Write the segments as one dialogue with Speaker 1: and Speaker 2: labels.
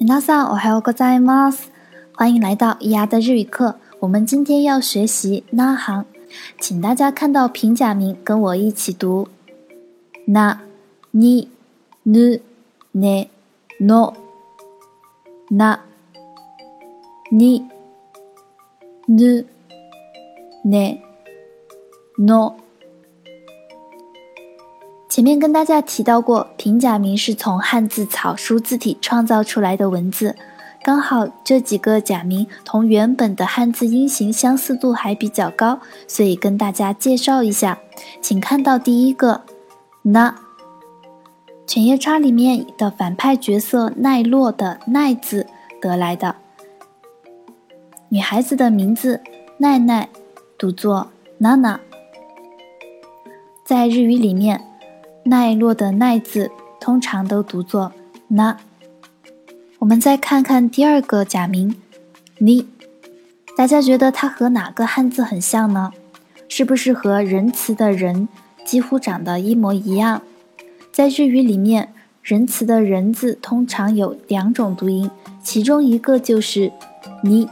Speaker 1: 皆さんおはようございます。欢迎来到伊牙的日语课。我们今天要学习那行，请大家看到平假名，跟我一起读：那、に、ぬ、ね、の、な、に、ぬ、ね、の。 前面跟大家提到过，平假名是从汉字草书字体创造出来的文字，刚好这几个假名同原本的汉字音形相似度还比较高，所以跟大家介绍一下。请看到第一个“那”，犬夜叉里面的反派角色奈落的“奈”字得来的。女孩子的名字奈奈，读作娜娜。在日语里面。奈落的“奈”字通常都读作“那”。我们再看看第二个假名“你”，大家觉得它和哪个汉字很像呢？是不是和仁慈的“仁”几乎长得一模一样？在日语里面，“仁慈”的“仁”字通常有两种读音，其中一个就是“你”。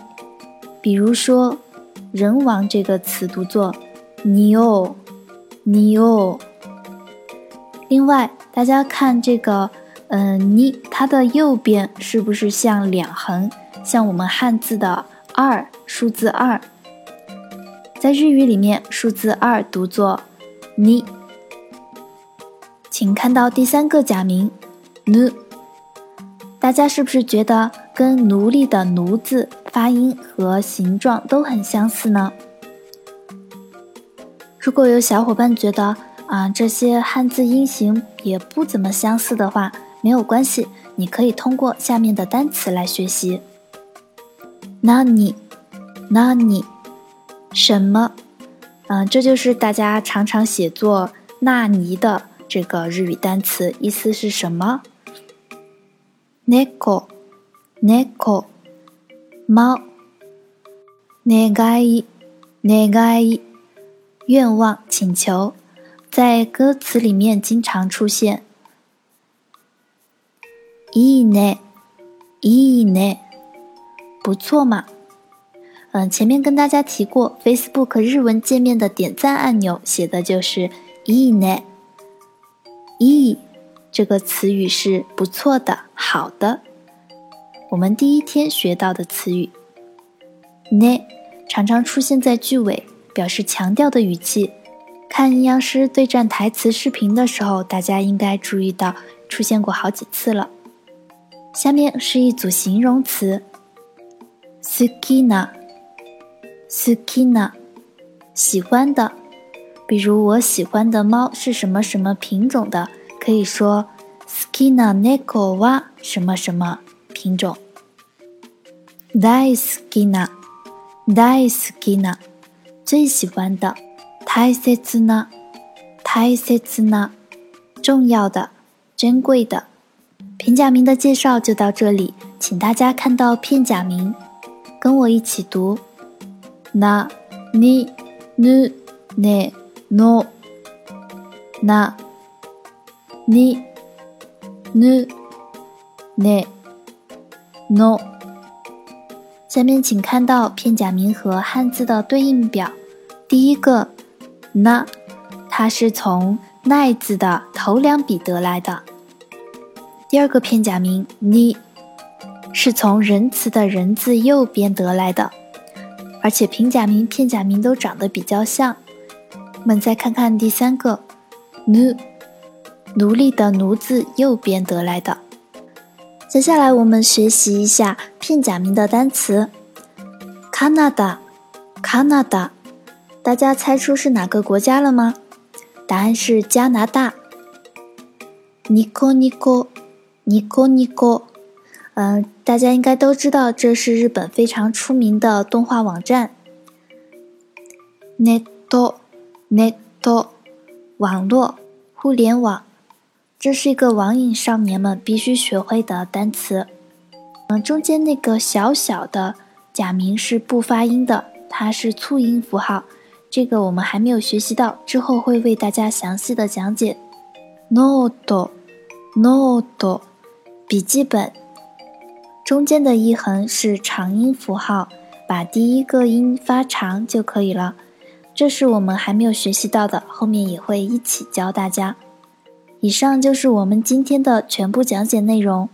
Speaker 1: 比如说“人王”这个词读作“你哦，你哦”。另外，大家看这个，嗯，你它的右边是不是像两横，像我们汉字的二数字二？在日语里面，数字二读作你。请看到第三个假名奴，大家是不是觉得跟奴隶的奴字发音和形状都很相似呢？如果有小伙伴觉得，啊，这些汉字音形也不怎么相似的话，没有关系，你可以通过下面的单词来学习。那你，那你，什么？嗯，这就是大家常常写作“纳尼”的这个日语单词，意思是什么？neko，neko，猫。negai，negai，愿望、请求。在歌词里面经常出现，いいね，いいね，不错嘛。嗯，前面跟大家提过，Facebook 日文界面的点赞按钮写的就是いいね。いい这个词语是不错的、好的。我们第一天学到的词语，ね常常出现在句尾，表示强调的语气。 看阴阳师对战台词视频的时候，大家应该注意到出现过好几次了。下面是一组形容词，skina，skina，喜欢的。比如我喜欢的猫是什么什么品种的，可以说 skina neko wa 什么什么品种。daisukina，daisukina，最喜欢的。大切な、大切な、重要的、珍贵的。平假名的介绍就到这里，请大家看到片假名，跟我一起读：な、に、ぬ、ね、の。な、に、ぬ、ね、の。下面请看到片假名和汉字的对应表，第一个。 那，它是从“奈”字的头两笔得来的。第二个片假名“呢”，是从仁慈的“仁”字右边得来的。而且平假名、片假名都长得比较像。我们再看看第三个“奴”，奴隶的“奴”字右边得来的。接下来我们学习一下片假名的单词：Canada，Canada。大家猜出是哪个国家了吗？答案是加拿大。尼コ尼コ，尼コ尼コ，嗯，大家应该都知道，这是日本非常出名的动画网站。ネット，ネット，网络，互联网，这是一个网瘾少年们必须学会的单词。嗯，中间那个小小的假名是不发音的，它是促音符号。 这个我们还没有学习到，之后会为大家详细的讲解。note，note，笔记本。中间的一横是长音符号，把第一个音发长就可以了。这是我们还没有学习到的，后面也会一起教大家。以上就是我们今天的全部讲解内容。